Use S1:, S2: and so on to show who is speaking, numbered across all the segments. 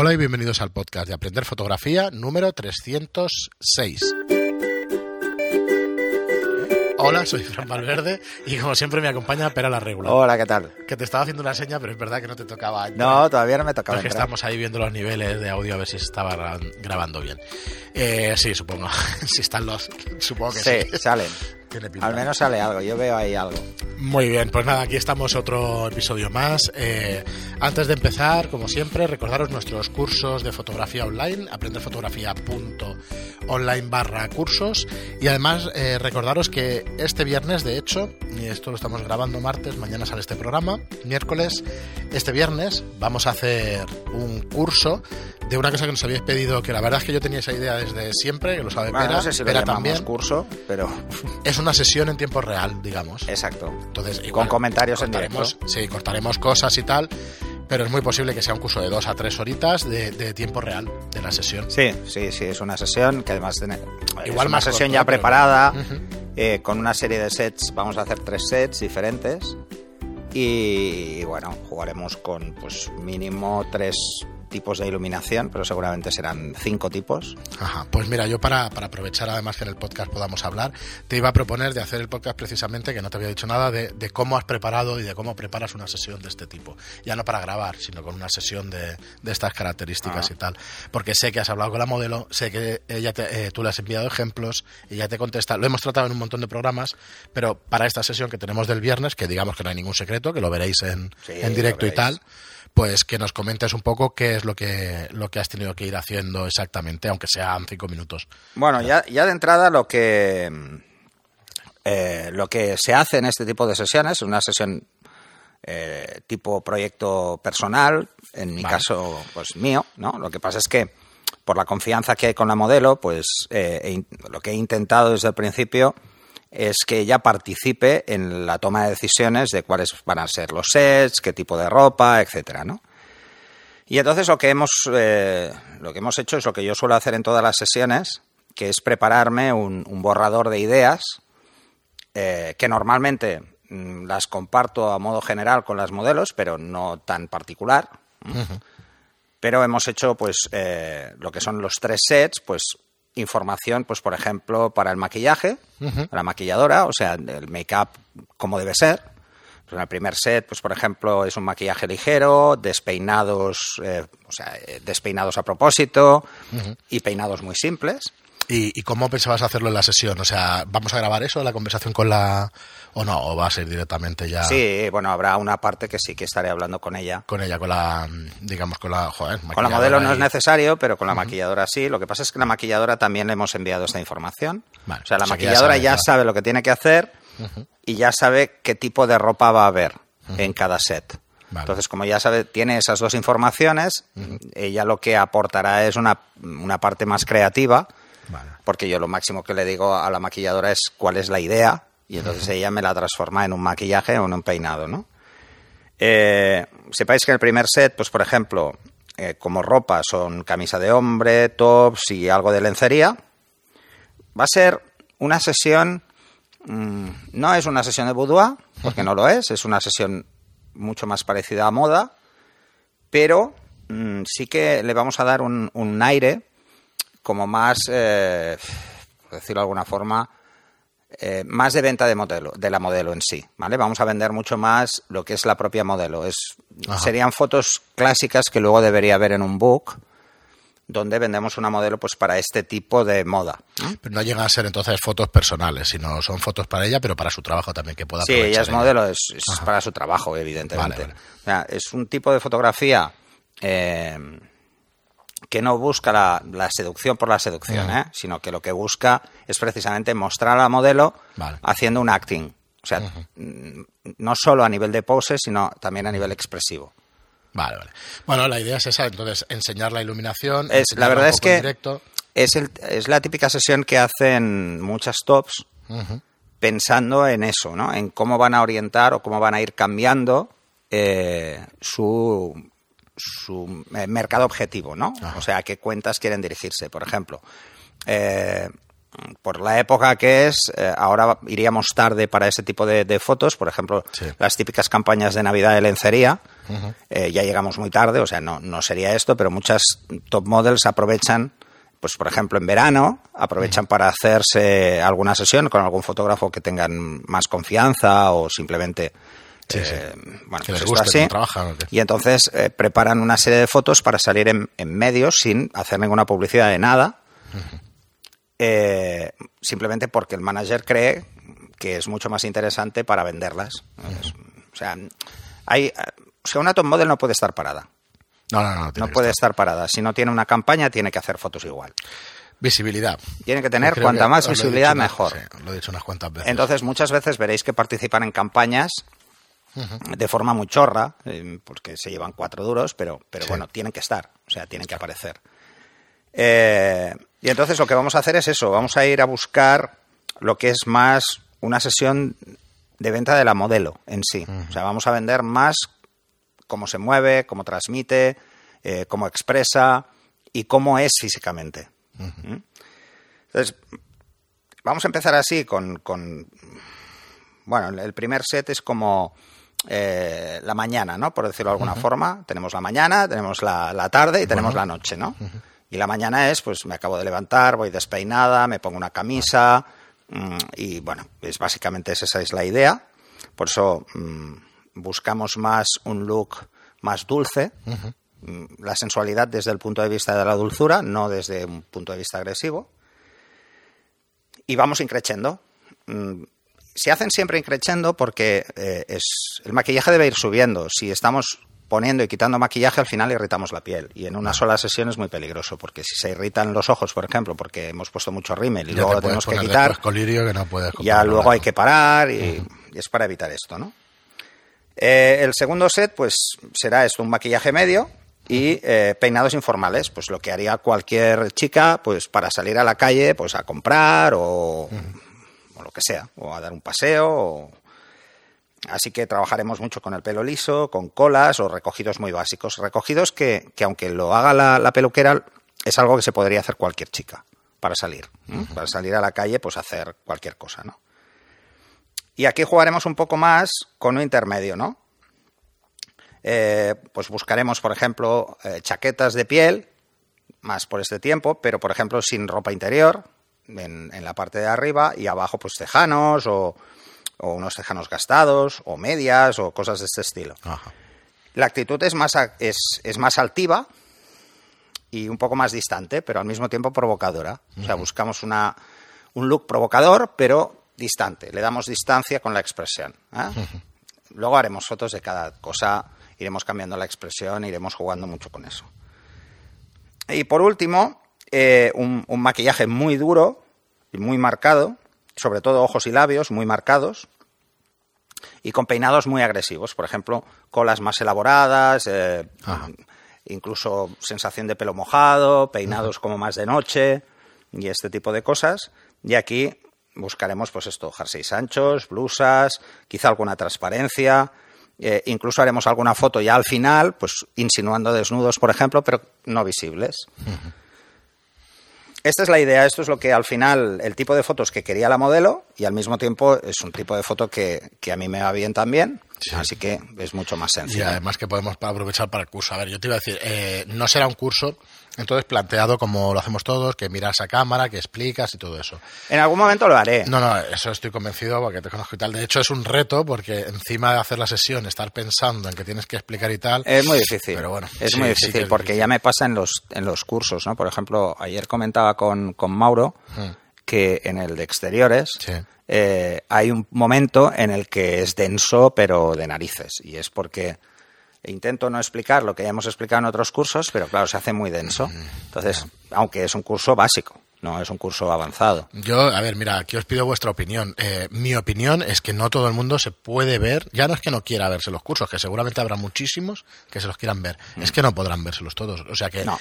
S1: Hola y bienvenidos al podcast de Aprender Fotografía número 306. Hola, soy Fran Valverde y como siempre me acompaña Pera la Regula.
S2: Hola, ¿qué tal?
S1: Que te estaba haciendo una seña, pero es verdad que no te tocaba.
S2: No, todavía no me tocaba.
S1: Es que estamos ahí viendo los niveles de audio a ver si estaba gra- grabando bien. Eh, sí, supongo. si están los. Supongo que sí.
S2: Sí, salen.
S1: Tiene pinta.
S2: Al menos sale algo, yo veo ahí algo.
S1: Muy bien, pues nada, aquí estamos otro episodio más. Eh, antes de empezar, como siempre, recordaros nuestros cursos de fotografía online, aprenderfotografía.online barra cursos. Y además, eh, recordaros que este viernes, de hecho, y esto lo estamos grabando martes, mañana sale este programa, miércoles, este viernes vamos a hacer un curso de una cosa que nos habéis pedido, que la verdad es que yo tenía esa idea desde siempre, que lo sabe
S2: Bueno,
S1: Pera,
S2: no sé si
S1: Pera también.
S2: curso, pero
S1: Es una sesión en tiempo real, digamos.
S2: exacto.
S1: Entonces,
S2: Con comentarios en
S1: cortaremos-
S2: directo.
S1: Sí, cortaremos cosas y tal, pero es muy posible que sea un curso de dos a tres horitas de, de tiempo real de la sesión.
S2: Sí, sí, sí, es una sesión que además tiene,
S1: Igual
S2: es una sesión
S1: corto,
S2: ya
S1: pero-
S2: preparada, eh, con una serie de sets, vamos a hacer tres sets diferentes y bueno, jugaremos con pues mínimo tres tipos de iluminación, pero seguramente serán cinco tipos.
S1: Ajá. Pues mira, yo para, para aprovechar además que en el podcast podamos hablar, te iba a proponer de hacer el podcast precisamente, que no te había dicho nada, de, de cómo has preparado y de cómo preparas una sesión de este tipo. Ya no para grabar, sino con una sesión de, de estas características
S2: Ah.
S1: y tal. Porque sé que has hablado con la modelo, sé que ella te- eh, tú le has enviado ejemplos, y ella te contesta. Lo hemos tratado en un montón de programas, pero para esta sesión que tenemos del viernes, que digamos que no hay ningún secreto, que lo veréis en,
S2: Sí,
S1: en directo y tal. Pues que nos comentes un poco qué es lo que, lo que has tenido que ir haciendo exactamente, aunque sean cinco minutos.
S2: Bueno, ya, ya de entrada lo que eh, lo que se hace en este tipo de sesiones es una sesión eh, tipo proyecto personal, en mi
S1: Vale.
S2: caso, pues mío, ¿no? Lo que pasa es que por la confianza que hay con la modelo, pues eh, lo que he intentado desde el principio es que ella participe en la toma de decisiones de cuáles van a ser los sets, qué tipo de ropa, etcétera, ¿no? Y entonces lo que hemos eh, lo que hemos hecho es lo que yo suelo hacer en todas las sesiones, que es prepararme un, un borrador de ideas eh, que normalmente mm, las comparto a modo general con las modelos, pero no tan particular. Pero hemos hecho pues eh, lo que son los tres sets, pues información, pues por ejemplo, para el maquillaje, la maquilladora, o sea, el make-up como debe ser. Pues en el primer set, pues por ejemplo, es un maquillaje ligero, despeinados, eh, o sea, eh, despeinados a propósito y peinados muy simples.
S1: ¿Y, y cómo pensabas hacerlo en la sesión? O sea, ¿vamos a grabar eso, la conversación con la... o no? ¿O va a ser directamente ya
S2: Sí, bueno, habrá una parte que sí que estaré hablando con ella.
S1: con ella, con la... digamos, con la... Joder,
S2: Con la modelo no es necesario, pero con la maquilladora sí. Lo que pasa es que la maquilladora también le hemos enviado esta información.
S1: Vale,
S2: o sea, la
S1: o sea que ya
S2: maquilladora
S1: sabe,
S2: ya
S1: claro.
S2: sabe lo que tiene que hacer y ya sabe qué tipo de ropa va a haber en cada set.
S1: Vale.
S2: Entonces, como ya sabe, tiene esas dos informaciones, ella lo que aportará es una, una parte más creativa,
S1: Vale.
S2: porque yo lo máximo que le digo a la maquilladora es cuál es la idea y entonces ella me la transforma en un maquillaje o en un peinado, ¿no? Eh, sepáis que en el primer set, pues por ejemplo, eh, como ropa son camisa de hombre, tops y algo de lencería. Va a ser una sesión, mm, no es una sesión de boudoir, porque no lo es, es una sesión mucho más parecida a moda, pero mm, sí que le vamos a dar un, un aire como más, eh, por decirlo de alguna forma, eh, más de venta de modelo, de la modelo en sí, ¿vale? Vamos a vender mucho más lo que es la propia modelo. Es,
S1: Ajá.
S2: serían fotos clásicas que luego debería haber en un book, donde vendemos una modelo pues para este tipo de moda.
S1: Pero no llegan a ser entonces fotos personales, sino son fotos para ella, pero para su trabajo también, que pueda
S2: Sí, ella es
S1: ella.
S2: modelo, es, para su trabajo, evidentemente.
S1: Vale, vale.
S2: O sea, es un tipo de fotografía eh, que no busca la, la seducción por la seducción. ¿eh? sino que lo que busca es precisamente mostrar a la modelo
S1: Vale.
S2: haciendo un acting. O sea, mm, no solo a nivel de pose, sino también a nivel expresivo.
S1: Vale, vale. Bueno, la idea es esa, entonces, enseñar la iluminación.
S2: Es, la verdad es que
S1: directo.
S2: es, el- es la típica sesión que hacen muchas tops pensando en eso, ¿no? En cómo van a orientar o cómo van a ir cambiando eh, su, su eh, mercado objetivo, ¿no? O sea, a qué cuentas quieren dirigirse. Por ejemplo, eh, por la época que es, eh, ahora iríamos tarde para ese tipo de, de fotos. Por ejemplo,
S1: Sí.
S2: las típicas campañas de Navidad de lencería. eh, ya llegamos muy tarde, o sea, no, no sería esto, pero muchas top models aprovechan, pues por ejemplo en verano, aprovechan para hacerse alguna sesión con algún fotógrafo que tengan más confianza o simplemente.
S1: Sí, sí.
S2: eh, bueno,
S1: Que
S2: pues
S1: les
S2: esto
S1: guste
S2: así.
S1: trabajan.
S2: Y entonces eh, preparan una serie de fotos para salir en, en medios sin hacer ninguna publicidad de nada. Eh, simplemente porque el manager cree que es mucho más interesante para venderlas. Es- o sea, hay, o sea, una top model no puede estar parada.
S1: No, no, no.
S2: No puede
S1: estar.
S2: estar parada. Si no tiene una campaña, tiene que hacer fotos igual.
S1: Visibilidad.
S2: Tiene que tener cuanta
S1: que
S2: más visibilidad,
S1: dicho
S2: mejor.
S1: sí, lo he dicho unas cuantas veces.
S2: Entonces, muchas veces veréis que participan en campañas de forma muy chorra, eh, porque se llevan cuatro duros, pero, pero
S1: Sí.
S2: bueno, tienen que estar, o sea, tienen que aparecer. Eh, y entonces lo que vamos a hacer es eso, vamos a ir a buscar lo que es más una sesión de venta de la modelo en sí. O sea, vamos a vender más cómo se mueve, cómo transmite, eh, cómo expresa y cómo es físicamente. ¿Mm? Entonces, vamos a empezar así con, con- bueno, el primer set es como eh, la mañana, ¿no? Por decirlo de alguna forma. Tenemos la mañana, tenemos la, la tarde y tenemos la noche, ¿no? Y la mañana es, pues me acabo de levantar, voy despeinada, me pongo una camisa mm, y bueno, es básicamente esa es la idea. Por eso mm, buscamos más un look más dulce, mm, la sensualidad desde el punto de vista de la dulzura, no desde un punto de vista agresivo y vamos increciendo. Se hacen siempre increciendo porque eh, es, el maquillaje debe ir subiendo. Si estamos poniendo y quitando maquillaje, al final irritamos la piel. Y en una sola sesión es muy peligroso, porque si se irritan los ojos, por ejemplo, porque hemos puesto mucho rímel y
S1: Ya
S2: luego lo tenemos que quitar,
S1: después colirio que no puedes
S2: ya luego hay que parar y, y es para evitar esto, ¿no? Eh, el segundo set, pues será esto, un maquillaje medio y eh, peinados informales, pues lo que haría cualquier chica, pues para salir a la calle, pues a comprar o, o lo que sea, o a dar un paseo. o- Así que trabajaremos mucho con el pelo liso, con colas o recogidos muy básicos. Recogidos que, que aunque lo haga la, la peluquera, es algo que se podría hacer cualquier chica para salir. Para salir a la calle, pues hacer cualquier cosa, ¿no? Y aquí jugaremos un poco más con un intermedio, ¿no? Eh, pues buscaremos, por ejemplo, eh, chaquetas de piel, más por este tiempo, pero por ejemplo sin ropa interior, en, en la parte de arriba, y abajo pues tejanos o, o unos tejanos gastados, o medias, o cosas de este estilo.
S1: Ajá.
S2: La actitud es más, es, es más altiva y un poco más distante, pero al mismo tiempo provocadora. O sea, buscamos una, un look provocador, pero distante. Le damos distancia con la expresión. ¿eh? Luego haremos fotos de cada cosa, iremos cambiando la expresión, iremos jugando mucho con eso. Y por último, eh, un, un maquillaje muy duro y muy marcado, sobre todo ojos y labios muy marcados, y con peinados muy agresivos, por ejemplo, colas más elaboradas, eh, incluso sensación de pelo mojado, peinados como más de noche y este tipo de cosas. Y aquí buscaremos, pues esto, jerseys anchos, blusas, quizá alguna transparencia. eh, incluso haremos alguna foto ya al final, pues insinuando desnudos, por ejemplo, pero no visibles. Esta es la idea, esto es lo que al final, el tipo de fotos que quería la modelo y al mismo tiempo es un tipo de foto que, que a mí me va bien también,
S1: Sí.
S2: así que es mucho más
S1: Y
S2: sencillo.
S1: además que podemos aprovechar para el curso. A ver, yo te iba a decir, eh, no será un curso, entonces planteado como lo hacemos todos, que miras a cámara, que explicas y todo eso.
S2: En algún momento lo haré.
S1: No, no, eso estoy convencido porque te conozco y tal. De hecho, es un reto porque encima de hacer la sesión, estar pensando en que tienes que explicar y tal.
S2: Es muy difícil.
S1: Pero bueno,
S2: es
S1: sí,
S2: muy difícil
S1: es
S2: porque
S1: difícil.
S2: ya me pasa en los, en los cursos, ¿no? Por ejemplo, ayer comentaba con, con Mauro que en el de exteriores
S1: Sí.
S2: eh, hay un momento en el que es denso, pero de narices. Y es porque intento no explicar lo que ya hemos explicado en otros cursos, pero claro, se hace muy denso. Entonces, aunque es un curso básico, no es un curso avanzado.
S1: Yo, a ver, mira, aquí os pido vuestra opinión. Eh, mi opinión es que no todo el mundo se puede ver, ya no es que no quiera verse los cursos, que seguramente habrá muchísimos que se los quieran ver, es que no podrán vérselos todos. O sea que,
S2: No.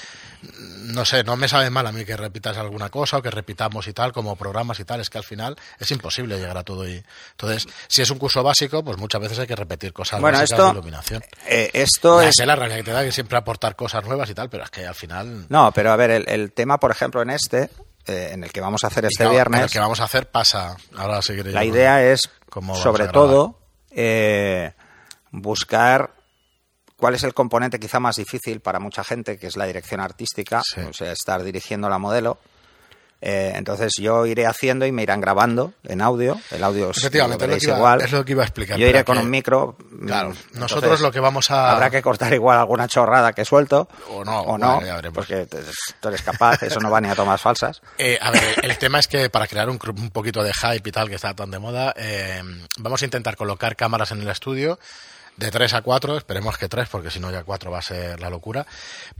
S1: no sé, no me sabe mal a mí que repitas alguna cosa o que repitamos y tal, como programas y tal, es que al final es imposible llegar a todo. y Entonces, si es un curso básico, pues muchas veces hay que repetir cosas
S2: Bueno,
S1: básicas
S2: esto-
S1: de iluminación.
S2: Eh, esto es
S1: la realidad que te da que siempre aportar cosas nuevas y tal, pero es que al final...
S2: No, pero a ver, el, el tema, por ejemplo, en este, eh, en el que vamos a hacer este
S1: claro,
S2: viernes,
S1: en el que vamos a hacer pasa. Ahora seguiré
S2: la idea es, sobre todo, eh, buscar cuál es el componente quizá más difícil para mucha gente, que es la dirección artística,
S1: Sí.
S2: o sea, estar dirigiendo la modelo. Eh, entonces yo iré haciendo y me irán grabando en audio. El audio os-
S1: Efectivamente,
S2: lo
S1: es lo, que iba,
S2: igual.
S1: es lo que iba a explicar.
S2: Yo iré con
S1: que-
S2: un micro.
S1: Claro,
S2: mm,
S1: nosotros
S2: entonces
S1: lo que vamos a.
S2: Habrá que cortar igual alguna chorrada que suelto.
S1: O no,
S2: o no
S1: bueno,
S2: porque tú eres capaz, eso no va ni a tomas falsas.
S1: Eh, a ver, el tema es que para crear un, un poquito de hype y tal, que está tan de moda, eh, vamos a intentar colocar cámaras en el estudio de 3 a 4, esperemos que 3, porque si no ya 4 va a ser la locura,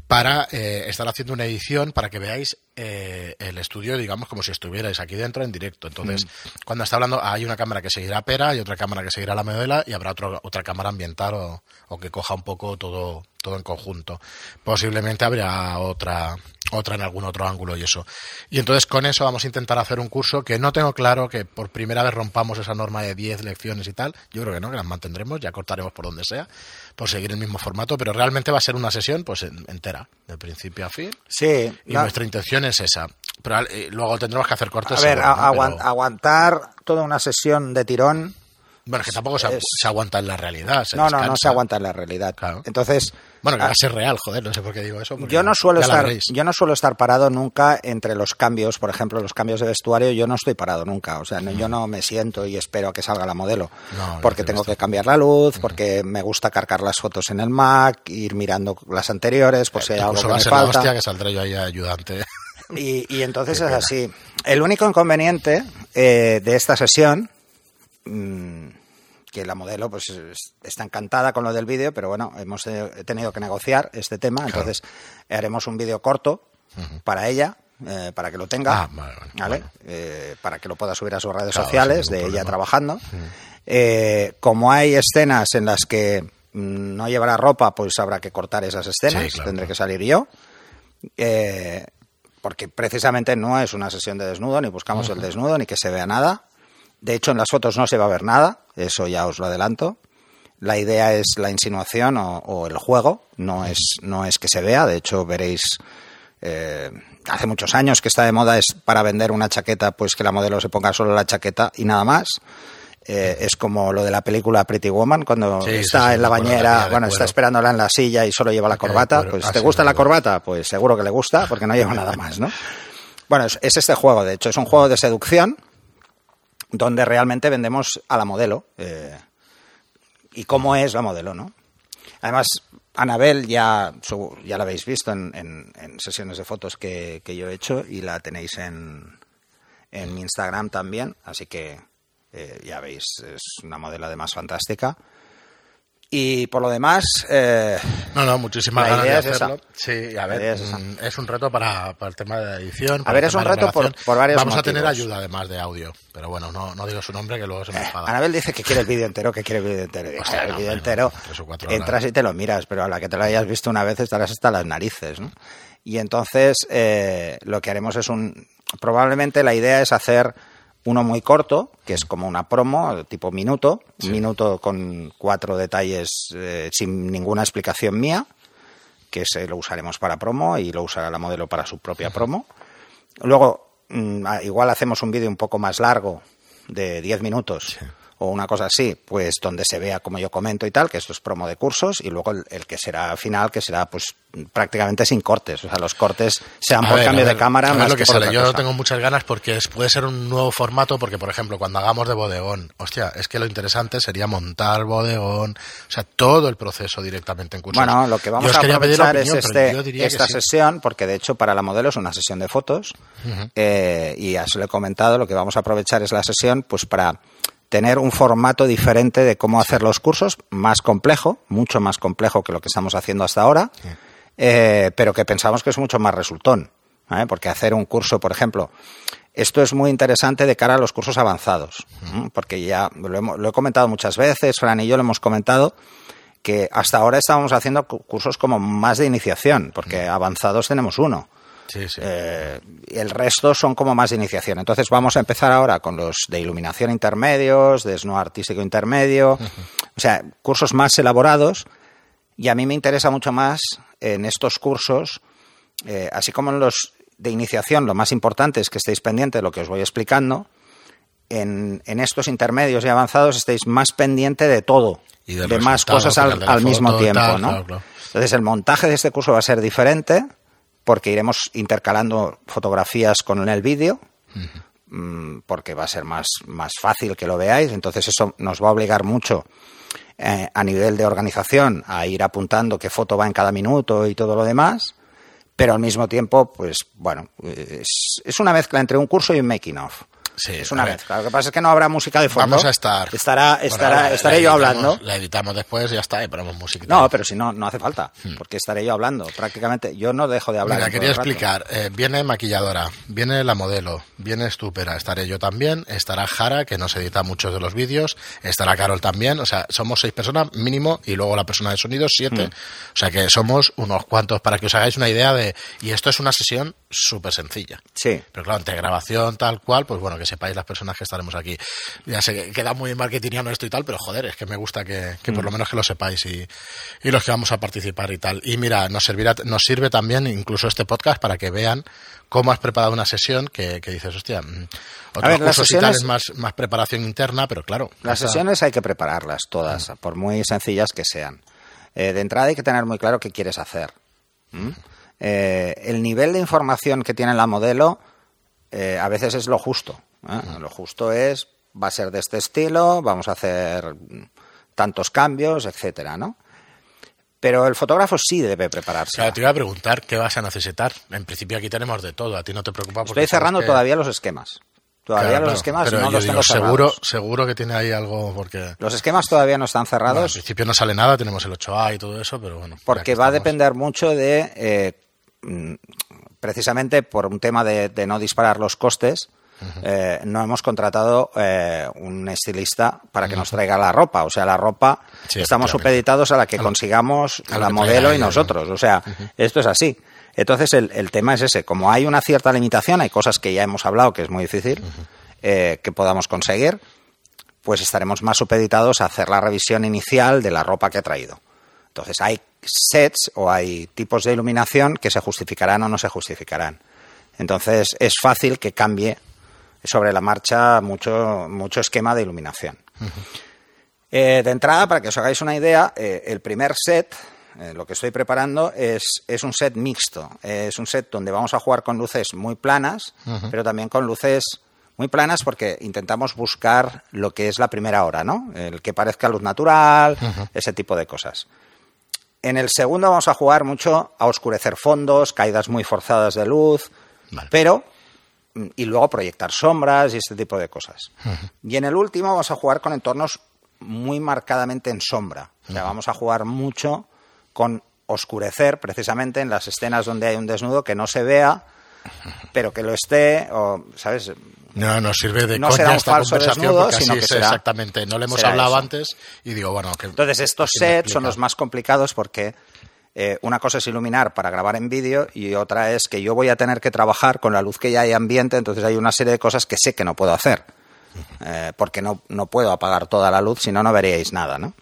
S1: para eh, estar haciendo una edición para que veáis eh, el estudio, digamos, como si estuvierais aquí dentro en directo. Entonces,
S2: Mm.
S1: cuando está hablando, hay una cámara que seguirá Pera y otra cámara que seguirá la modela y habrá otro- otra cámara ambiental o, o que coja un poco todo, todo en conjunto. Posiblemente habrá otra, otra en algún otro ángulo y eso. Y entonces con eso vamos a intentar hacer un curso que no tengo claro que por primera vez rompamos esa norma de 10 lecciones y tal. Yo creo que no, que las mantendremos, ya cortaremos por donde sea, por seguir el mismo formato, pero realmente va a ser una sesión pues en- entera, de principio a fin.
S2: Sí,
S1: Y nuestra intención es esa. Pero eh, luego tendremos que hacer cortes.
S2: a ver,
S1: seguro,
S2: a-
S1: ¿no?
S2: aguan-
S1: Pero-
S2: aguantar toda una sesión de tirón.
S1: bueno, es que tampoco se, agu-
S2: es-
S1: se aguanta en la realidad. se
S2: no, no, no se aguanta en la realidad.
S1: Claro.
S2: Entonces,
S1: Bueno, que va a ser real, joder, no sé por qué digo eso.
S2: yo no suelo estar, yo no suelo estar parado nunca entre los cambios, por ejemplo, los cambios de vestuario. Yo no estoy parado nunca, o sea, no- yo no me siento y espero a que salga la modelo,
S1: No,
S2: porque tengo que cambiar la luz, porque me gusta cargar las fotos en el Mac, ir mirando las anteriores, por si hay algo que
S1: va a
S2: me
S1: ser la
S2: falta.
S1: hostia que saldré yo ahí ayudante.
S2: Y, y entonces es así. El único inconveniente eh, de esta sesión, mm, que la modelo pues es- está encantada con lo del vídeo, pero bueno, hemos eh, tenido que negociar este tema, entonces haremos un vídeo corto para ella. eh, para que lo tenga,
S1: Ah, vale, vale,
S2: ¿vale?
S1: bueno.
S2: Eh, para que lo pueda subir a sus redes
S1: Claro,
S2: sociales de ella trabajando. Eh, como hay escenas en las que mm, no llevará ropa, pues habrá que cortar esas escenas,
S1: Sí, claro,
S2: tendré
S1: claro.
S2: que salir yo. Eh, porque precisamente no es una sesión de desnudo, ni buscamos el desnudo, ni que se vea nada. De hecho, en las fotos no se va a ver nada, eso ya os lo adelanto. La idea es la insinuación o, o el juego, no es, no es que se vea. De hecho, veréis, eh, hace muchos años que está de moda es para vender una chaqueta, pues que la modelo se ponga solo la chaqueta y nada más. Eh, es como lo de la película Pretty Woman, cuando
S1: Sí,
S2: está
S1: sí,
S2: en la bañera, bueno, está esperándola en la silla y solo lleva la corbata. Pues,
S1: Ah,
S2: ¿te
S1: sí,
S2: gusta la corbata? Pues seguro que le gusta, porque no lleva nada más, ¿no? Bueno, es, es este juego, de hecho, es un juego de seducción donde realmente vendemos a la modelo eh, y cómo es la modelo, ¿no? Además, Anabel ya, ya la habéis visto en, en- sesiones de fotos que, que yo he hecho y la tenéis en, en Instagram también, así que eh, ya veis, es una modelo además fantástica. Y por lo demás, eh,
S1: No, no, muchísimas
S2: La
S1: ganas de
S2: idea es
S1: hacerlo. Sí, a ver,
S2: es
S1: mm, es un reto para, para el tema de la edición.
S2: A ver,
S1: el
S2: es un
S1: de
S2: reto por- por varios
S1: Vamos a tener ayuda además de audio, pero bueno, no, no digo su nombre que luego se me enfada.
S2: Anabel dice que quiere el vídeo entero, que quiere el vídeo entero. Digo,
S1: Hostia,
S2: el
S1: no,
S2: vídeo entero,
S1: no, tres o cuatro horas.
S2: entras y te lo miras, pero a la que te lo hayas visto una vez estarás hasta las narices, ¿no? Y entonces eh, lo que haremos es un... Probablemente la idea es hacer uno muy corto, que es como una promo, tipo minuto, un minuto con cuatro detalles eh, sin ninguna explicación mía, que se lo usaremos para promo y lo usará la modelo para su propia promo. Luego, mm, ah, igual hacemos un vídeo un poco más largo, de 10 minutos, o una cosa así, pues donde se vea como yo comento y tal, que esto es promo de cursos, y luego el, el que será final, que será pues prácticamente sin cortes. O sea, los cortes sean
S1: A
S2: por
S1: ver,
S2: cambio de cámara más
S1: lo
S2: que,
S1: sale. Yo
S2: cosa.
S1: tengo muchas ganas porque puede ser un nuevo formato, porque por ejemplo, cuando hagamos de bodegón, hostia, es que lo interesante sería montar bodegón, o sea, todo el proceso directamente en cursos.
S2: Bueno, lo que vamos
S1: Yo
S2: a aprovechar es este, esta
S1: sí.
S2: sesión, porque de hecho para la modelo es una sesión de fotos, eh, y ya se lo he comentado, lo que vamos a aprovechar es la sesión pues para tener un formato diferente de cómo hacer los cursos, más complejo, mucho más complejo que lo que estamos haciendo hasta ahora, eh, pero que pensamos que es mucho más resultón, ¿eh? porque hacer un curso, por ejemplo, esto es muy interesante de cara a los cursos avanzados, porque ya lo, hemos- lo he comentado muchas veces, Fran y yo lo hemos comentado, que hasta ahora estábamos haciendo cu- cursos como más de iniciación, porque avanzados tenemos uno.
S1: Sí, sí.
S2: Eh, el resto son como más de iniciación. Entonces vamos a empezar ahora con los de iluminación intermedios, de snow artístico intermedio, o sea, cursos más elaborados. Y a mí me interesa mucho más en estos cursos, eh, así como en los de iniciación lo más importante es que estéis pendientes de lo que os voy explicando. En, en estos intermedios y avanzados estéis más pendiente de todo,
S1: Y
S2: de más cosas
S1: al
S2: mismo tiempo,
S1: tal,
S2: ¿no?
S1: claro, claro.
S2: Entonces el montaje de este curso va a ser diferente porque iremos intercalando fotografías con el vídeo mm, porque va a ser más, más fácil que lo veáis. Entonces eso nos va a obligar mucho eh, a nivel de organización a ir apuntando qué foto va en cada minuto y todo lo demás. Pero al mismo tiempo, pues bueno, es, es una mezcla entre un curso y un making of.
S1: Sí,
S2: es una mezcla. Lo que pasa es que no habrá música de fondo.
S1: Vamos a estar.
S2: Estará, estará,
S1: la-
S2: estaré
S1: la
S2: yo
S1: editamos-
S2: hablando.
S1: La editamos después y ya está, y ponemos música.
S2: No, pero si no, no hace falta, porque estaré yo hablando. Prácticamente, yo no dejo de hablar.
S1: Hmm. Mira, quería explicar. eh, viene maquilladora, viene la modelo, viene Estúpera, estaré yo también, estará Jara, que nos edita muchos de los vídeos, estará Carol también. O sea, somos seis personas mínimo y luego la persona de sonido siete.
S2: Hmm.
S1: O sea que somos unos cuantos para que os hagáis una idea de. Y esto es una sesión súper sencilla.
S2: Sí.
S1: Pero claro, entre grabación tal cual, pues bueno, que sepáis las personas que estaremos aquí. Ya sé que queda muy marketingiano esto y tal, pero joder, es que me gusta que, que
S2: Mm.
S1: por lo menos que lo sepáis y, y los que vamos a participar y tal. Y mira, nos, servirá, nos sirve también incluso este podcast para que vean cómo has preparado una sesión que, que dices, hostia, mm, otros
S2: ver,
S1: cursos y tal
S2: sesiones-
S1: es más, más preparación interna, pero claro.
S2: Las sesiones hay que prepararlas todas, por muy sencillas que sean. Eh, de entrada hay que tener muy claro qué quieres hacer. ¿Mm? Eh, el nivel de información que tiene la modelo eh, a veces es lo justo. ¿eh? Lo justo es, va a ser de este estilo, vamos a hacer tantos cambios, etcétera, ¿no? Pero el fotógrafo sí debe prepararse.
S1: Claro, te iba a preguntar qué vas a necesitar. En principio aquí tenemos de todo, a ti no te preocupa porque
S2: Estoy cerrando
S1: que-
S2: todavía los esquemas. Todavía
S1: Claro,
S2: los
S1: claro,
S2: esquemas
S1: pero
S2: no los
S1: digo,
S2: tengo
S1: seguro,
S2: cerrados.
S1: seguro que tiene ahí algo porque...
S2: Los esquemas todavía no están
S1: Bueno, al
S2: cerrados.
S1: principio no sale nada, tenemos el 8A y todo eso, pero bueno.
S2: Porque
S1: que
S2: va a depender mucho de, eh, precisamente por un tema de, de no disparar los costes, eh, no hemos contratado eh, un estilista para que nos traiga la ropa. O sea, la ropa
S1: Sí,
S2: estamos supeditados a la que consigamos
S1: a
S2: la modelo y
S1: ella,
S2: nosotros. O sea, esto es así. Entonces, el, el tema es ese. Como hay una cierta limitación, hay cosas que ya hemos hablado que es muy difícil eh, que podamos conseguir, pues estaremos más supeditados a hacer la revisión inicial de la ropa que ha traído. Entonces hay sets o hay tipos de iluminación que se justificarán o no se justificarán. Entonces es fácil que cambie sobre la marcha mucho, mucho esquema de iluminación. Eh, de entrada, para que os hagáis una idea, eh, el primer set, eh, lo que estoy preparando, es, es un set mixto. Es un set donde vamos a jugar con luces muy planas, pero también con luces muy planas porque intentamos buscar lo que es la primera hora, ¿no? El que parezca luz natural, ese tipo de cosas. En el segundo vamos a jugar mucho a oscurecer fondos, caídas muy forzadas de luz,
S1: Vale.
S2: pero y luego proyectar sombras y este tipo de cosas. Y en el último vamos a jugar con entornos muy marcadamente en sombra. O sea, vamos a jugar mucho con oscurecer, precisamente en las escenas donde hay un desnudo que no se vea, pero que lo esté, o, ¿sabes?
S1: No, nos sirve de
S2: No
S1: coña
S2: será un
S1: esta
S2: falso
S1: conversación
S2: desnudo,
S1: porque
S2: sino
S1: así
S2: que
S1: es
S2: será-
S1: exactamente. No le hemos hablado
S2: eso.
S1: antes y digo, bueno, que...
S2: Entonces estos sets son los más complicados porque eh, una cosa es iluminar para grabar en vídeo y otra es que yo voy a tener que trabajar con la luz que ya hay ambiente, entonces hay una serie de cosas que sé que no puedo hacer. Eh, porque no, no puedo apagar toda la luz, si no, no veríais nada, ¿no?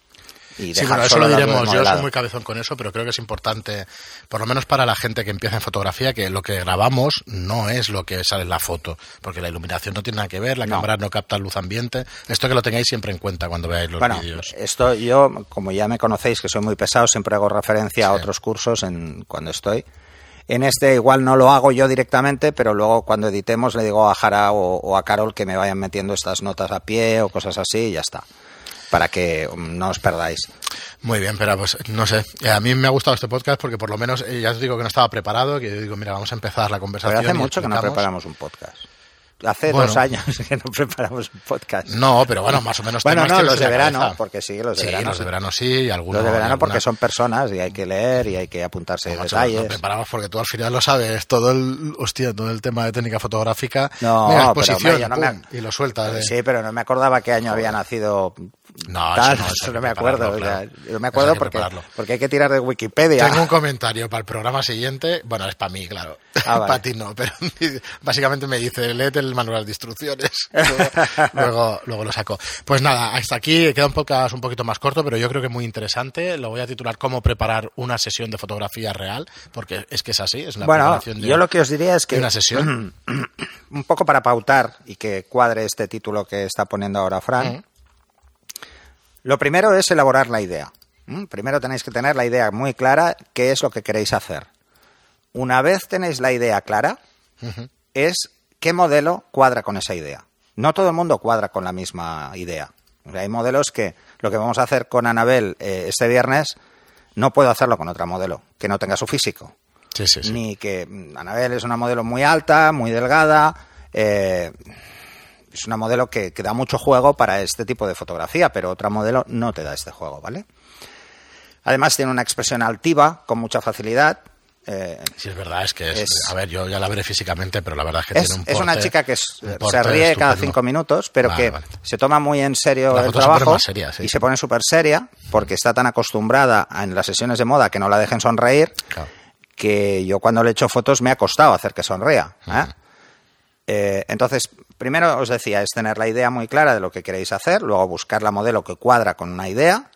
S2: Y
S1: Sí, bueno, eso lo diremos. Yo soy muy cabezón con eso, pero creo que es importante, por lo menos para la gente que empieza en fotografía, que lo que grabamos no es lo que sale en la foto, porque la iluminación no tiene nada que ver, la
S2: No.
S1: cámara no capta luz ambiente. Esto que lo tengáis siempre en cuenta cuando veáis los
S2: Bueno,
S1: vídeos.
S2: esto yo, como ya me conocéis, que soy muy pesado, siempre hago referencia a otros cursos en, cuando estoy. En este igual no lo hago yo directamente, pero luego cuando editemos le digo a Jara o, o a Carol que me vayan metiendo estas notas a pie o cosas así y ya está. Para que um, no os perdáis.
S1: Muy bien, pero pues no sé. Eh, A mí me ha gustado este podcast porque por lo menos eh, ya os digo que no estaba preparado, que yo digo, mira, vamos a empezar la
S2: Pero
S1: conversación.
S2: hace
S1: y
S2: mucho que no preparamos un podcast. Hace
S1: Bueno.
S2: dos años que no preparamos un podcast.
S1: No, pero bueno, más o menos.
S2: bueno, no, los de verano,
S1: cabeza.
S2: porque sí, los de
S1: sí,
S2: verano.
S1: los de verano sí, y algunos.
S2: Los de verano
S1: y
S2: porque
S1: alguna-
S2: son personas y hay que leer y hay que apuntarse
S1: Macho, Lo
S2: detalles.
S1: preparamos porque tú al final lo sabes, todo el, hostia, todo el tema de técnica fotográfica.
S2: No, pero,
S1: exposición,
S2: hombre, yo no me-
S1: pum, y lo sueltas. eh.
S2: Sí, pero no me acordaba qué año había nacido
S1: No,
S2: tal,
S1: eso no, eso
S2: no me acuerdo.
S1: prepararlo,
S2: o sea,
S1: claro.
S2: yo me acuerdo porque, porque hay que tirar de Wikipedia.
S1: Tengo un comentario para el programa siguiente. Bueno, es para mí, claro.
S2: Ah, vale.
S1: para ti no, pero básicamente me dice, léete el manual de instrucciones. Luego, luego, luego lo saco. Pues nada, hasta aquí queda un podcast un poquito más corto, pero yo creo que muy interesante. Lo voy a titular Cómo preparar una sesión de fotografía real, porque es que es así, es una
S2: Bueno,
S1: preparación de,
S2: yo lo que os diría es que
S1: una sesión.
S2: un poco para pautar y que cuadre este título que está poniendo ahora Fran.
S1: Mm.
S2: Lo primero es elaborar la idea. Primero tenéis que tener la idea muy clara, qué es lo que queréis hacer. Una vez tenéis la idea clara, es qué modelo cuadra con esa idea. No todo el mundo cuadra con la misma idea. Hay modelos que lo que vamos a hacer con Anabel eh, este viernes no puedo hacerlo con otra modelo que no tenga su físico
S1: Sí, sí, sí.
S2: ni que mm, Anabel es una modelo muy alta, muy delgada, eh, es una modelo que, que da mucho juego para este tipo de fotografía, pero otra modelo no te da este juego, ¿vale? Además tiene una expresión altiva con mucha facilidad. eh,
S1: Sí, es verdad, es que es,
S2: Es-
S1: A ver, yo ya la veré físicamente, pero la verdad es que
S2: es,
S1: tiene un
S2: es una
S1: porte-
S2: chica que es-
S1: un
S2: se
S1: porte
S2: ríe cada cinco minutos, pero
S1: Vale,
S2: que
S1: vale.
S2: se toma muy en serio
S1: La
S2: el
S1: se
S2: trabajo
S1: más seria, sí.
S2: y se pone súper seria porque está tan acostumbrada a- en las sesiones de moda que no la dejen sonreír
S1: Claro.
S2: que yo cuando le he hecho fotos me ha costado hacer que sonría. ¿eh? Eh, entonces, primero os decía, es tener la idea muy clara de lo que queréis hacer, luego buscar la modelo que cuadra con una idea.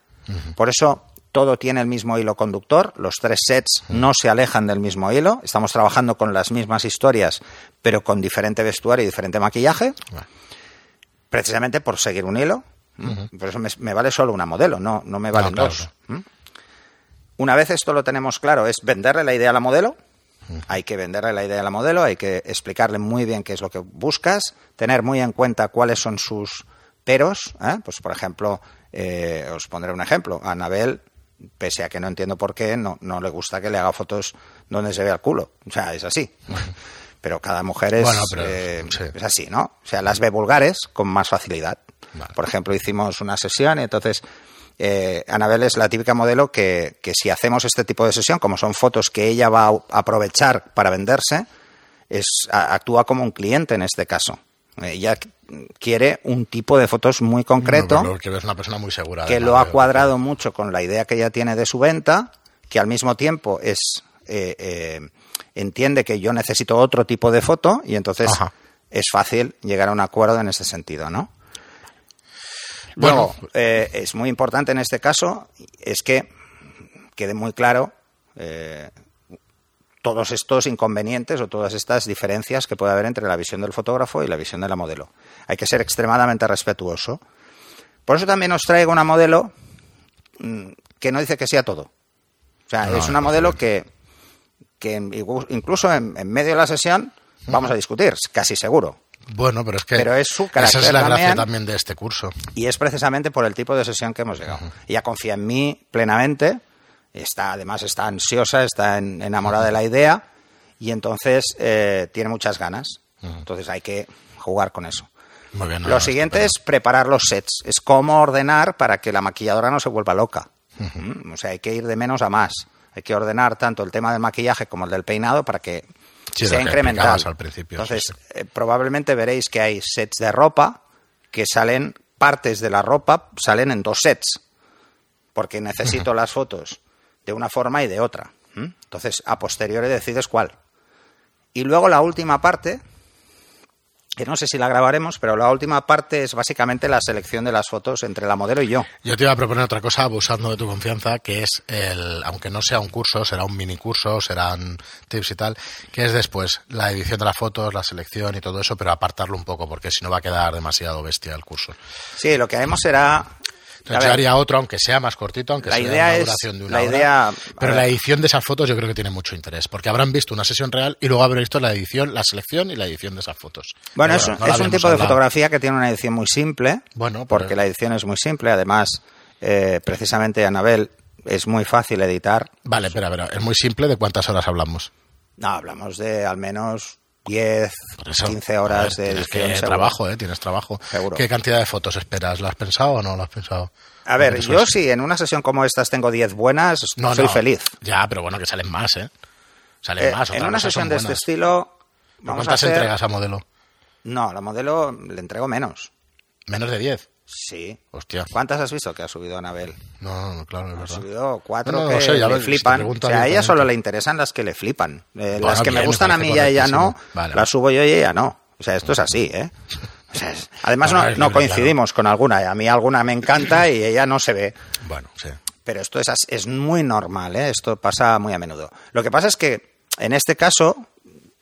S2: Por eso todo tiene el mismo hilo conductor, los tres sets no se alejan del mismo hilo, estamos trabajando con las mismas historias, pero con diferente vestuario y diferente maquillaje, precisamente por seguir un hilo. Por eso me, me vale solo una modelo, no, no me valen
S1: claro,
S2: dos. ¿m? Una vez esto lo tenemos claro, es venderle la idea a la modelo. Hay que venderle la idea a la modelo, hay que explicarle muy bien qué es lo que buscas, tener muy en cuenta cuáles son sus peros. ¿eh? Pues, por ejemplo, eh, os pondré un ejemplo. A Anabel, pese a que no entiendo por qué, no, no le gusta que le haga fotos donde se vea el culo. O sea, es así. Pero cada mujer es,
S1: Bueno, pero,
S2: eh,
S1: sí.
S2: es así, ¿no? O sea, las ve vulgares con más facilidad.
S1: Vale.
S2: Por ejemplo, hicimos una sesión y entonces eh, Anabel es la típica modelo que, que si hacemos este tipo de sesión, como son fotos que ella va a aprovechar para venderse, es, a- actúa como un cliente en este caso. Ella qu- quiere un tipo de fotos muy concreto
S1: porque es una persona muy segura.
S2: que lo ha cuadrado mucho con la idea que ella tiene de su venta, que al mismo tiempo es eh, eh, entiende que yo necesito otro tipo de foto y entonces
S1: Ajá.
S2: es fácil llegar a un acuerdo en ese sentido, ¿no?
S1: Bueno.
S2: Luego, eh, es muy importante en este caso es que quede muy claro eh, todos estos inconvenientes o todas estas diferencias que puede haber entre la visión del fotógrafo y la visión de la modelo. Hay que ser extremadamente respetuoso. Por eso también os traigo una modelo mm, que no dice que sea todo. O sea,
S1: No,
S2: es una modelo que, que incluso en, en medio de la sesión vamos a discutir, casi seguro.
S1: Bueno, pero es que.
S2: Pero es su
S1: Esa
S2: carácter
S1: es la gracia
S2: también.
S1: también de este curso.
S2: Y es precisamente por el tipo de sesión que hemos llegado. Ella confía en mí plenamente, está, además está ansiosa, está en- enamorada de la idea y entonces eh, tiene muchas ganas. Entonces hay que jugar con eso.
S1: Muy bien. no,
S2: Lo siguiente es preparar los sets, es cómo ordenar para que la maquilladora no se vuelva loca. Mm, O sea, hay que ir de menos a más. Hay que ordenar tanto el tema del maquillaje como el del peinado para que
S1: Sí, que
S2: incremental.
S1: explicabas al principio,
S2: Entonces,
S1: sí.
S2: eh, probablemente veréis que hay sets de ropa que salen, partes de la ropa salen en dos sets, porque necesito las fotos de una forma y de otra. Entonces, a posteriori decides cuál. Y luego la última parte, que no sé si la grabaremos, pero la última parte es básicamente la selección de las fotos entre la modelo y yo.
S1: Yo te iba a proponer otra cosa, abusando de tu confianza, que es el, aunque no sea un curso, será un mini curso, serán tips y tal, que es después la edición de las fotos, la selección y todo eso, pero apartarlo un poco, porque si no va a quedar demasiado bestia el curso.
S2: Sí, lo que haremos será...
S1: Entonces yo haría otro, aunque sea más cortito, aunque
S2: La
S1: sea
S2: idea
S1: una
S2: es-
S1: duración de una
S2: la
S1: hora.
S2: idea-
S1: pero la edición de esas fotos yo creo que tiene mucho interés, porque habrán visto una sesión real y luego habrán visto la edición, la selección y la edición de esas fotos.
S2: Bueno, es,
S1: no la
S2: es un tipo de fotografía que tiene una edición muy simple,
S1: Bueno, pero-
S2: porque la edición es muy simple. Además, eh, precisamente Anabel es muy fácil editar.
S1: Vale, pero, pero es muy simple, ¿de cuántas horas hablamos?
S2: No, hablamos de al menos 10,
S1: Por eso,
S2: 15
S1: a
S2: horas
S1: ver,
S2: de
S1: tienes
S2: edición.
S1: que
S2: seguro.
S1: trabajo, ¿eh? Tienes trabajo.
S2: Seguro.
S1: ¿Qué cantidad de fotos esperas? ¿Lo has pensado o no lo has pensado?
S2: A ver, yo si en una sesión como estas tengo 10 buenas,
S1: No,
S2: soy
S1: no.
S2: feliz.
S1: Ya, pero bueno, que salen más, ¿eh? Salen
S2: Eh,
S1: más.
S2: en una sesión de este estilo,
S1: ¿Pero
S2: vamos a
S1: ¿Cuántas
S2: hacer...
S1: entregas a modelo?
S2: No, la modelo le entrego menos.
S1: Menos de 10.
S2: Sí.
S1: Hostia.
S2: ¿Cuántas has visto que ha subido Anabel?
S1: No, no, claro, es
S2: Ha
S1: verdad.
S2: subido cuatro
S1: No, no, no
S2: que
S1: sé,
S2: le
S1: ves,
S2: flipan. O sea, a ella solo le interesan las que le flipan. Eh,
S1: Bueno,
S2: las que me
S1: bien, me
S2: gustan a mí y a ella no.
S1: Vale.
S2: las subo yo y ella no. O sea, esto es así, ¿eh? O sea, es- además no, no coincidimos con alguna. A mí alguna me encanta y ella no se ve.
S1: Bueno, sí.
S2: Pero esto es, es muy normal, ¿eh? Esto pasa muy a menudo. Lo que pasa es que, en este caso,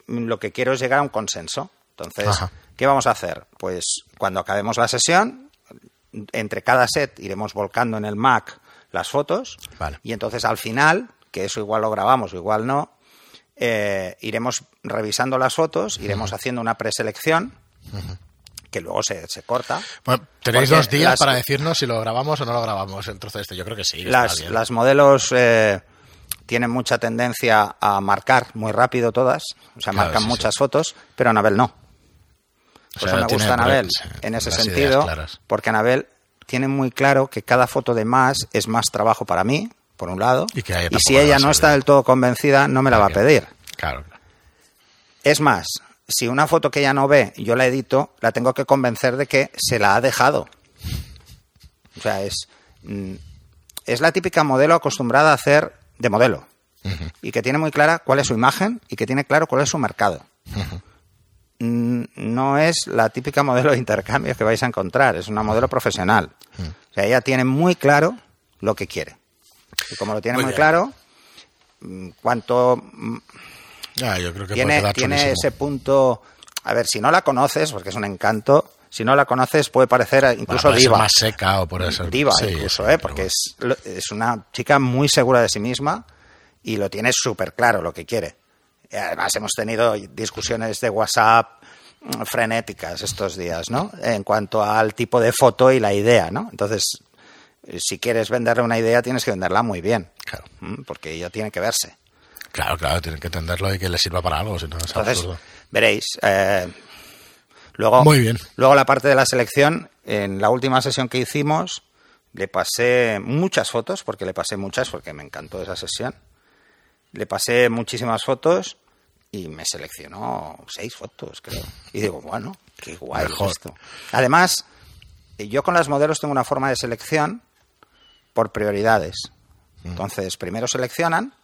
S2: mm, lo que quiero es llegar a un consenso. Entonces,
S1: Ajá.
S2: ¿qué vamos a hacer? Pues cuando acabemos la sesión, entre cada set iremos volcando en el Mac las fotos.
S1: Vale.
S2: Y entonces al final, que eso igual lo grabamos o igual no, eh, iremos revisando las fotos, iremos haciendo una preselección. Que luego se, se corta.
S1: Bueno, tenéis dos días
S2: las-
S1: para decirnos si lo grabamos o no lo grabamos el trozo este. Yo creo que sí.
S2: las, las modelos eh, tienen mucha tendencia a marcar muy rápido todas, o sea,
S1: Claro,
S2: marcan
S1: sí,
S2: muchas fotos, pero Anabel no.
S1: O
S2: Por
S1: sea,
S2: eso me gusta Anabel en ese sentido, porque Anabel tiene muy claro que cada foto de más es más trabajo para mí, por un lado,
S1: Y que
S2: si ella no está del todo convencida, no me la va a pedir.
S1: Claro, claro.
S2: Es más, si una foto que ella no ve, yo la edito, la tengo que convencer de que se la ha dejado. O sea, es, mm, es la típica modelo acostumbrada a hacer de modelo. Y que tiene muy clara cuál es su imagen y que tiene claro cuál es su mercado. No es la típica modelo de intercambio que vais a encontrar, es una modelo profesional. O sea, ella tiene muy claro lo que quiere. Y como lo tiene
S1: Muy
S2: claro, mm, cuanto mm,
S1: yo creo que
S2: tiene, tiene ese punto. A ver, si no la conoces, porque es un encanto, si no la conoces puede parecer
S1: Bueno,
S2: incluso
S1: ser
S2: diva.
S1: más seca o por eso.
S2: Diva,
S1: Sí,
S2: incluso,
S1: sí,
S2: ¿eh? porque
S1: bueno.
S2: es, es una chica muy segura de sí misma y lo tiene súper claro lo que quiere. Además, hemos tenido discusiones de WhatsApp mm, frenéticas estos días, ¿no? En cuanto al tipo de foto y la idea, ¿no? Entonces, si quieres venderle una idea, tienes que venderla muy bien,
S1: Claro.
S2: ¿m? porque ella tiene que verse.
S1: Claro, claro, tienen que entenderlo y que le sirva para algo, si no es
S2: Entonces,
S1: absurdo.
S2: veréis. eh, luego,
S1: Muy bien.
S2: luego la parte de la selección, en la última sesión que hicimos, le pasé muchas fotos, porque le pasé muchas, porque me encantó esa sesión. Le pasé muchísimas fotos y me seleccionó seis fotos, creo. Y digo, bueno, qué guay es esto. Además, yo con las modelos tengo una forma de selección por prioridades.
S1: Mm.
S2: Entonces, primero seleccionan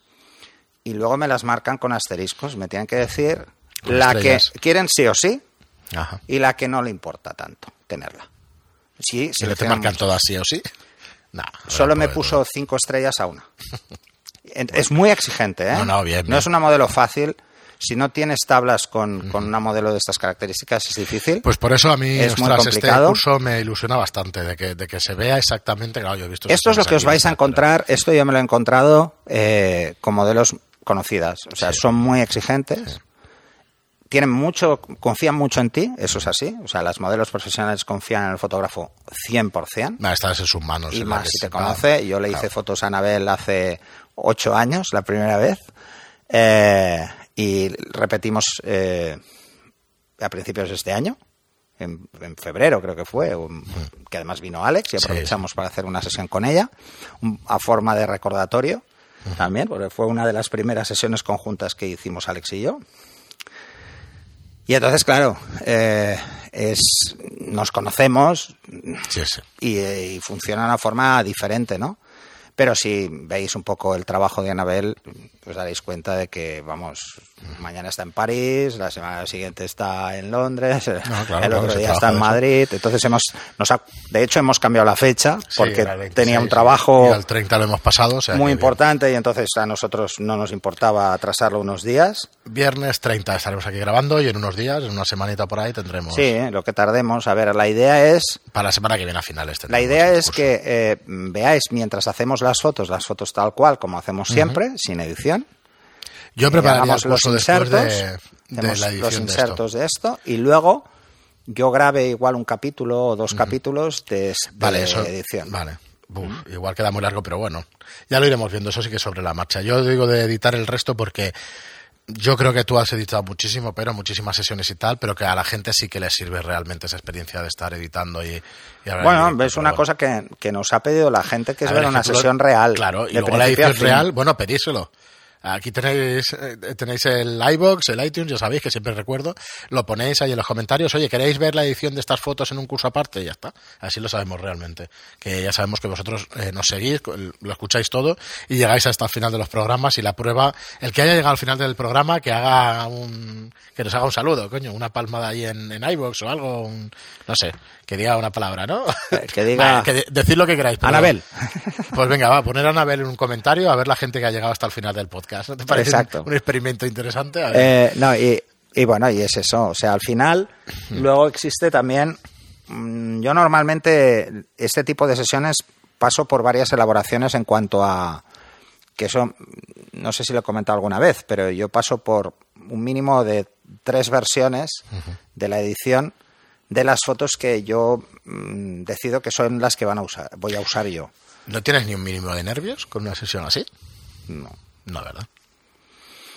S2: y luego me las marcan con asteriscos. Me tienen que decir
S1: Con
S2: la
S1: estrellas.
S2: que quieren sí o sí
S1: Ajá.
S2: y la que no le importa tanto tenerla. Sí,
S1: Si no te marcan
S2: muchas.
S1: todas sí o sí. Nah,
S2: Solo me puso cinco estrellas a una. Es muy exigente, ¿eh?
S1: No, no, bien,
S2: No es una modelo fácil. Si no tienes tablas con, con una modelo de estas características es difícil.
S1: Pues por eso a mí
S2: Es
S1: ostras, este curso me ilusiona bastante, de que, de que se vea exactamente, claro, yo he visto...
S2: Esto es lo que os vais a encontrar. Esto yo me lo he encontrado eh, con modelos conocidas. O sea,
S1: Sí.
S2: son muy exigentes. Tienen mucho, confían mucho en ti, eso es así. O sea, las modelos profesionales confían en el fotógrafo 100%.
S1: Nah, estás en sus manos.
S2: y más si te conoce. Yo le hice
S1: Claro.
S2: fotos a Anabel hace ocho años, la primera vez. Eh, y repetimos eh, a principios de este año, en, en febrero creo que fue, un- que además vino Alex y
S1: Sí,
S2: aprovechamos para hacer una sesión con ella, a forma de recordatorio también, porque fue una de las primeras sesiones conjuntas que hicimos Alex y yo. Y entonces, claro, eh, es, nos conocemos,
S1: Sí,
S2: y, y funciona de una forma diferente, ¿no? Pero si veis un poco el trabajo de Anabel, os daréis cuenta de que, vamos, mañana está en París, la semana siguiente está en Londres,
S1: claro,
S2: el otro día está en. Madrid. Entonces hemos, nos ha- de hecho hemos cambiado la fecha porque
S1: era el 26,
S2: tenía un trabajo
S1: Y al 30 lo hemos pasado, o sea
S2: muy importante y entonces a nosotros no nos importaba atrasarlo unos días.
S1: Viernes 30 estaremos aquí grabando y en unos días, en una semanita por ahí, tendremos...
S2: Sí, lo que tardemos. A ver, la idea es
S1: Para la semana que viene a finales.
S2: La idea es que eh, veáis mientras hacemos las fotos, las fotos tal cual, como hacemos siempre, sin edición.
S1: Yo prepararía el
S2: los insertos,
S1: de, la
S2: los
S1: de
S2: insertos
S1: esto.
S2: de esto. y luego yo grabe igual un capítulo o dos capítulos de, de
S1: Vale, eso.
S2: edición.
S1: Vale. Uf, Igual queda muy largo, pero bueno. Ya lo iremos viendo, eso sí que sobre la marcha. Yo digo de editar el resto porque yo creo que tú has editado muchísimo, pero muchísimas sesiones y tal, pero que a la gente sí que le sirve realmente esa experiencia de estar editando y, y
S2: Bueno,
S1: directo,
S2: es una
S1: bueno.
S2: cosa que, que nos ha pedido la gente, que es
S1: A
S2: ver
S1: ver,
S2: una
S1: ejemplo,
S2: sesión real.
S1: Claro, y luego la edición real, bueno, pedíselo. Aquí tenéis, eh, tenéis el iBox, el iTunes, ya sabéis que siempre recuerdo. Lo ponéis ahí en los comentarios. Oye, ¿queréis ver la edición de estas fotos en un curso aparte? Y ya está. Así lo sabemos realmente. Que ya sabemos que vosotros eh, nos seguís, lo escucháis todo y llegáis hasta el final de los programas. Y la prueba, el que haya llegado al final del programa, que haga un, que nos haga un saludo, coño, una palmada ahí en, en iBox o algo, no sé, que diga una palabra, ¿no?
S2: Eh, que diga.
S1: decir lo que queráis.
S2: Anabel.
S1: Pues venga, va, a poner a Anabel en un comentario a ver la gente que ha llegado hasta el final del podcast. ¿No te parece Un, experimento interesante?
S2: Eh, no, y, bueno, y es eso. O sea, al final, luego existe también. Mm, yo normalmente, este tipo de sesiones paso por varias elaboraciones en cuanto a. Que eso, no sé si lo he comentado alguna vez, pero yo paso por un mínimo de tres versiones de la edición de las fotos que yo mm, decido que son las que van a usar, voy a usar yo.
S1: ¿No tienes ni un mínimo de nervios con una sesión así?
S2: No.
S1: No, ¿verdad?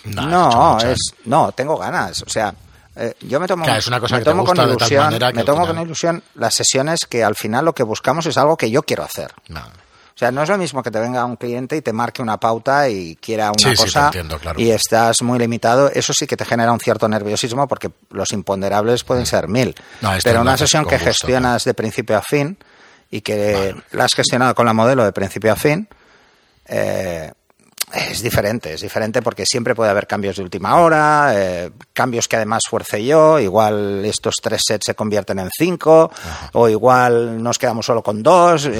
S2: No, es, no, tengo ganas. O sea, eh, yo me tomo, me tomo con ilusión, me tomo con ilusión las sesiones que al final lo que buscamos es algo que yo quiero hacer.
S1: No.
S2: O sea, no es lo mismo que te venga un cliente y te marque una pauta y quiera una cosa y estás muy limitado. Eso sí que te genera un cierto nerviosismo porque los imponderables pueden mm. ser mil. Pero una sesión que gestionas de principio a fin y que la has gestionado con la modelo de principio a fin, eh, es diferente, es diferente porque siempre puede haber cambios de última hora, eh, cambios que además fuerce yo, igual estos tres sets se convierten en cinco, o igual nos quedamos solo con dos.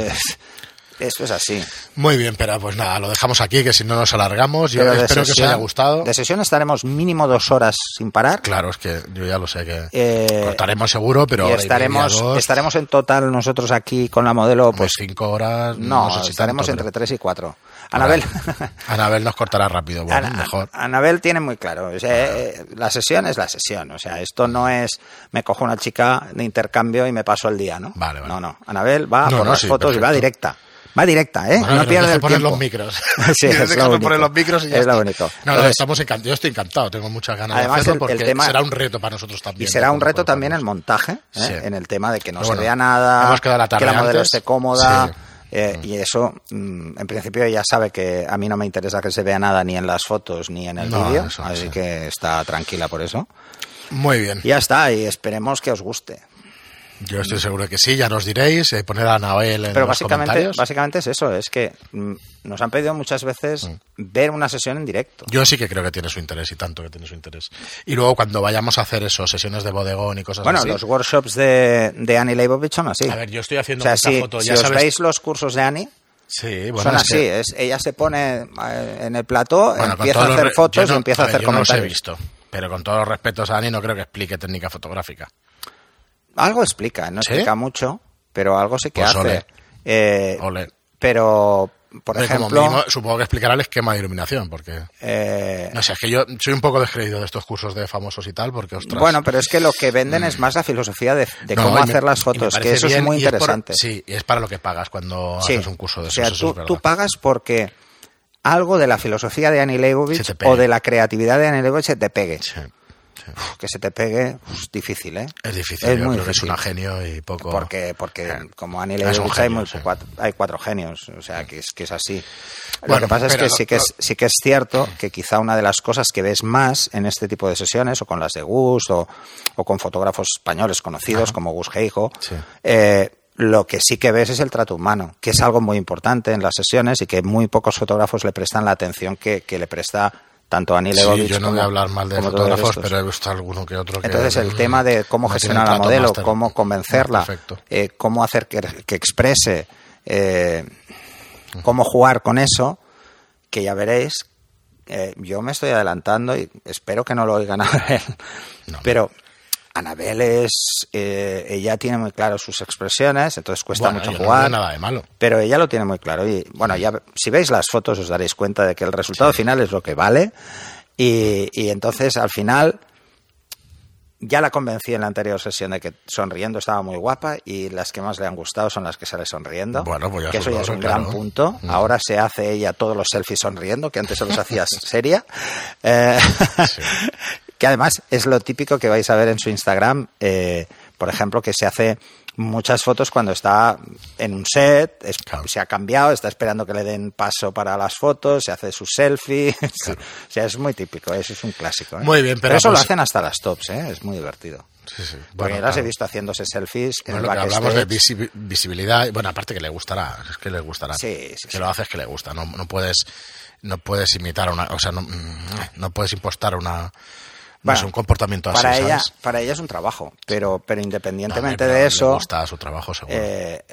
S2: Eso es así.
S1: Muy bien, pero pues nada, lo dejamos aquí, que si no nos alargamos. Yo espero que os haya gustado.
S2: De sesión estaremos mínimo dos horas sin parar.
S1: Claro, es que yo ya lo sé que eh, cortaremos seguro, pero
S2: estaremos, estaremos en total nosotros aquí con la modelo, pues
S1: cinco horas.
S2: No, estaremos entre tres y cuatro. Anabel.
S1: Anabel nos cortará rápido, bueno, mejor.
S2: Anabel tiene muy claro, eh, la sesión es la sesión, o sea, esto no es me cojo una chica de intercambio y me paso el día, ¿no?
S1: Vale, vale.
S2: No, no, Anabel va por las fotos y va directa. Va directa, ¿eh? no pierde el
S1: poner
S2: tiempo.
S1: los micros.
S2: sí, es lo
S1: poner los micros y ya
S2: es
S1: lo
S2: bonito.
S1: No, no, estamos encantados. Yo estoy encantado, tengo muchas ganas de hacerlo porque será un reto para nosotros también.
S2: Y será un reto también el montaje, ¿eh? en el tema de que no se vea nada, la que la modelo esté cómoda. Eh, y eso, mm, en principio ella sabe que a mí no me interesa que se vea nada ni en las fotos ni en el vídeo, así que está tranquila por eso.
S1: Muy bien.
S2: ya está, y esperemos que os guste.
S1: Yo estoy seguro de que sí, ya nos diréis, eh, poner a Anabel en
S2: Pero
S1: los
S2: básicamente, básicamente es eso, es que mm, nos han pedido muchas veces mm. ver una sesión en directo.
S1: Yo sí que creo que tiene su interés y tanto que tiene su interés. Y luego cuando vayamos a hacer eso, sesiones de bodegón y cosas
S2: así.
S1: Bueno,
S2: los workshops de, de Annie Leibovich son así.
S1: A ver, yo estoy haciendo o si,
S2: foto. Ya si os veis los cursos de Annie,
S1: Sí, bueno,
S2: Son así, es, ella se pone eh, en el plató, empieza a hacer fotos y empieza a, hacer comentarios.
S1: No los he visto, pero con todos los respetos a Annie no creo que explique técnica fotográfica.
S2: Algo explica, no explica mucho, pero algo sí que
S1: pues
S2: hace.
S1: Eh,
S2: pero, por ejemplo...
S1: supongo que explicará el esquema de iluminación, porque...
S2: Eh,
S1: no sé, es que yo soy un poco descreído de estos cursos de famosos y tal, porque, ostras...
S2: Bueno, pero es que lo que venden es mm. más la filosofía de, cómo hacer las fotos, que eso es muy interesante.
S1: sí, y es para lo que pagas cuando haces un curso de
S2: O sea, tú, pagas porque algo de la filosofía de Annie Leibovitz o de la creatividad de Annie Leibovitz se te pegue. Sí que se te pegue, es difícil, ¿eh?
S1: Es difícil, es muy difícil. es un genio y poco...
S2: Porque, porque como Annie Leibovitz hay, hay, cuatro, genios, o sea, que es, que es así. lo que pasa es que sí que es, sí que es cierto que quizá una de las cosas que ves más en este tipo de sesiones, o con las de Gus, o, con fotógrafos españoles conocidos como Gus Geijo, eh, lo que sí que ves es el trato humano, que es algo muy importante en las sesiones y que muy pocos fotógrafos le prestan la atención que, que le presta tanto a Neil
S1: sí, yo no voy a hablar mal de fotógrafos, pero he visto alguno que otro que...
S2: Entonces el tema de cómo gestionar la modelo, cómo convencerla, eh, cómo hacer que, exprese, eh, cómo jugar con eso, que ya veréis, eh, yo me estoy adelantando y espero que no lo oigan a ver, pero Anabel es, eh, ella tiene muy claro sus expresiones, entonces cuesta mucho jugar.
S1: No nada de malo.
S2: Pero ella lo tiene muy claro. Y bueno, ya si veis las fotos os daréis cuenta de que el resultado final es lo que vale. Y, y, entonces al final ya la convencí en la anterior sesión de que sonriendo estaba muy guapa y las que más le han gustado son las que sale sonriendo.
S1: Bueno, pues ya
S2: que eso ya es un gran punto. Mm. Ahora se hace ella todos los selfies sonriendo, que antes se los hacías seria. Eh, que además es lo típico que vais a ver en su Instagram, eh, por ejemplo, que se hace muchas fotos cuando está en un set, es-
S1: Claro.
S2: se ha cambiado, está esperando que le den paso para las fotos, se hace su selfie. o sea, es muy típico, eso es un clásico. ¿eh?
S1: Muy bien, pero
S2: eso lo
S1: pues-
S2: hacen hasta las tops, ¿eh? es muy divertido.
S1: Sí, sí.
S2: Porque
S1: Bueno,
S2: yo las he
S1: claro.
S2: visto haciéndose selfies en
S1: Bueno,
S2: el
S1: lo que hablamos de visi- visibilidad, bueno, aparte que le gustará, es que le gustará.
S2: Sí, sí,
S1: que lo haces que le gusta, no, no puedes no puedes imitar una, o sea, no, no puedes impostar una
S2: Bueno,
S1: sé, un comportamiento así,
S2: para ella,
S1: ¿sabes?
S2: para ella es un trabajo, pero, pero
S1: No,
S2: independientemente de eso,
S1: gusta su trabajo, seguro.
S2: eh,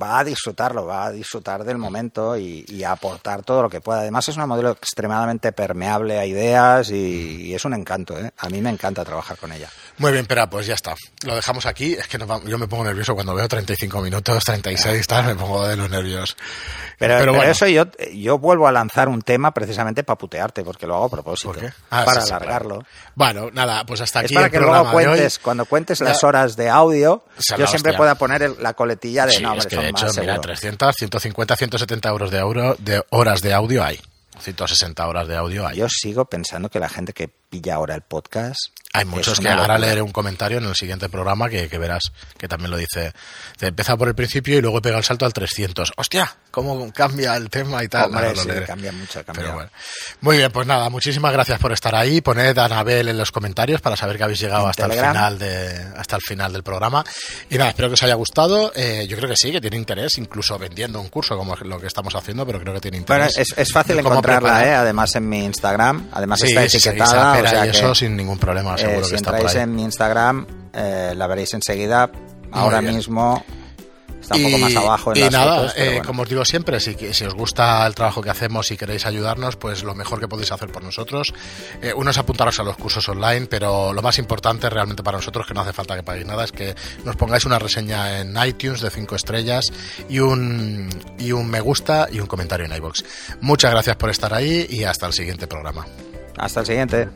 S2: va a disfrutarlo, va a disfrutar del momento y, y a aportar todo lo que pueda. Además es una modelo extremadamente permeable a ideas y, y es un encanto. ¿eh? A mí me encanta trabajar con ella.
S1: Muy bien, pero pues ya está. Lo dejamos aquí. Es que nos vamos- yo me pongo nervioso cuando veo 35 minutos, 36, tal, me pongo de los nervios.
S2: Pero, pero
S1: bueno.
S2: eso yo, yo vuelvo a lanzar un tema precisamente para putearte, porque lo hago a propósito.
S1: Ah,
S2: para
S1: sí, sí,
S2: alargarlo.
S1: claro. Bueno, nada, pues hasta
S2: Es
S1: aquí
S2: para
S1: el
S2: que luego cuentes, cuando cuentes las horas de audio, yo siempre
S1: hostia.
S2: pueda poner el- la coletilla de
S1: Sí,
S2: no,
S1: es
S2: hombre,
S1: que
S2: son
S1: de hecho,
S2: más,
S1: mira,
S2: seguro".
S1: 300, 150, 170 euros de, euro, de horas de audio hay. 160 horas de audio hay.
S2: Yo sigo pensando que la gente que pilla ahora el podcast.
S1: Hay muchos que ahora leeré un comentario en el siguiente programa que, que verás que también lo dice. Te empieza por el principio y luego pega el salto al 300. ¡Hostia! ¿Cómo cambia el tema y tal?
S2: Hombre,
S1: lo
S2: sí, cambia mucho, cambia.
S1: Pero bueno. Muy bien, pues nada, muchísimas gracias por estar ahí. Poned a Anabel en los comentarios para saber que habéis llegado
S2: En
S1: hasta el final de hasta el final del programa. Y nada, espero que os haya gustado. Eh, yo creo que sí, que tiene interés, incluso vendiendo un curso como lo que estamos haciendo, pero creo que tiene
S2: Bueno,
S1: interés.
S2: es, es fácil encontrarla. ¿eh? además en mi Instagram, además
S1: Sí,
S2: está etiquetada.
S1: Pera
S2: o sea
S1: y
S2: que,
S1: eso sin ningún problema,
S2: eh,
S1: seguro
S2: si
S1: que está por
S2: entráis
S1: ahí.
S2: en mi Instagram, eh, la veréis enseguida. Ahora mismo está un poco más abajo en
S1: y
S2: las
S1: nada,
S2: fotos,
S1: eh,
S2: bueno.
S1: como os digo siempre, si, si os gusta el trabajo que hacemos y queréis ayudarnos, pues lo mejor que podéis hacer por nosotros, eh, uno es apuntaros a los cursos online, pero lo más importante realmente para nosotros, que no hace falta que paguéis nada, es que nos pongáis una reseña en iTunes de 5 estrellas y un, y un me gusta y un comentario en iBox. Muchas gracias por estar ahí y hasta el siguiente programa.
S2: Hasta el siguiente.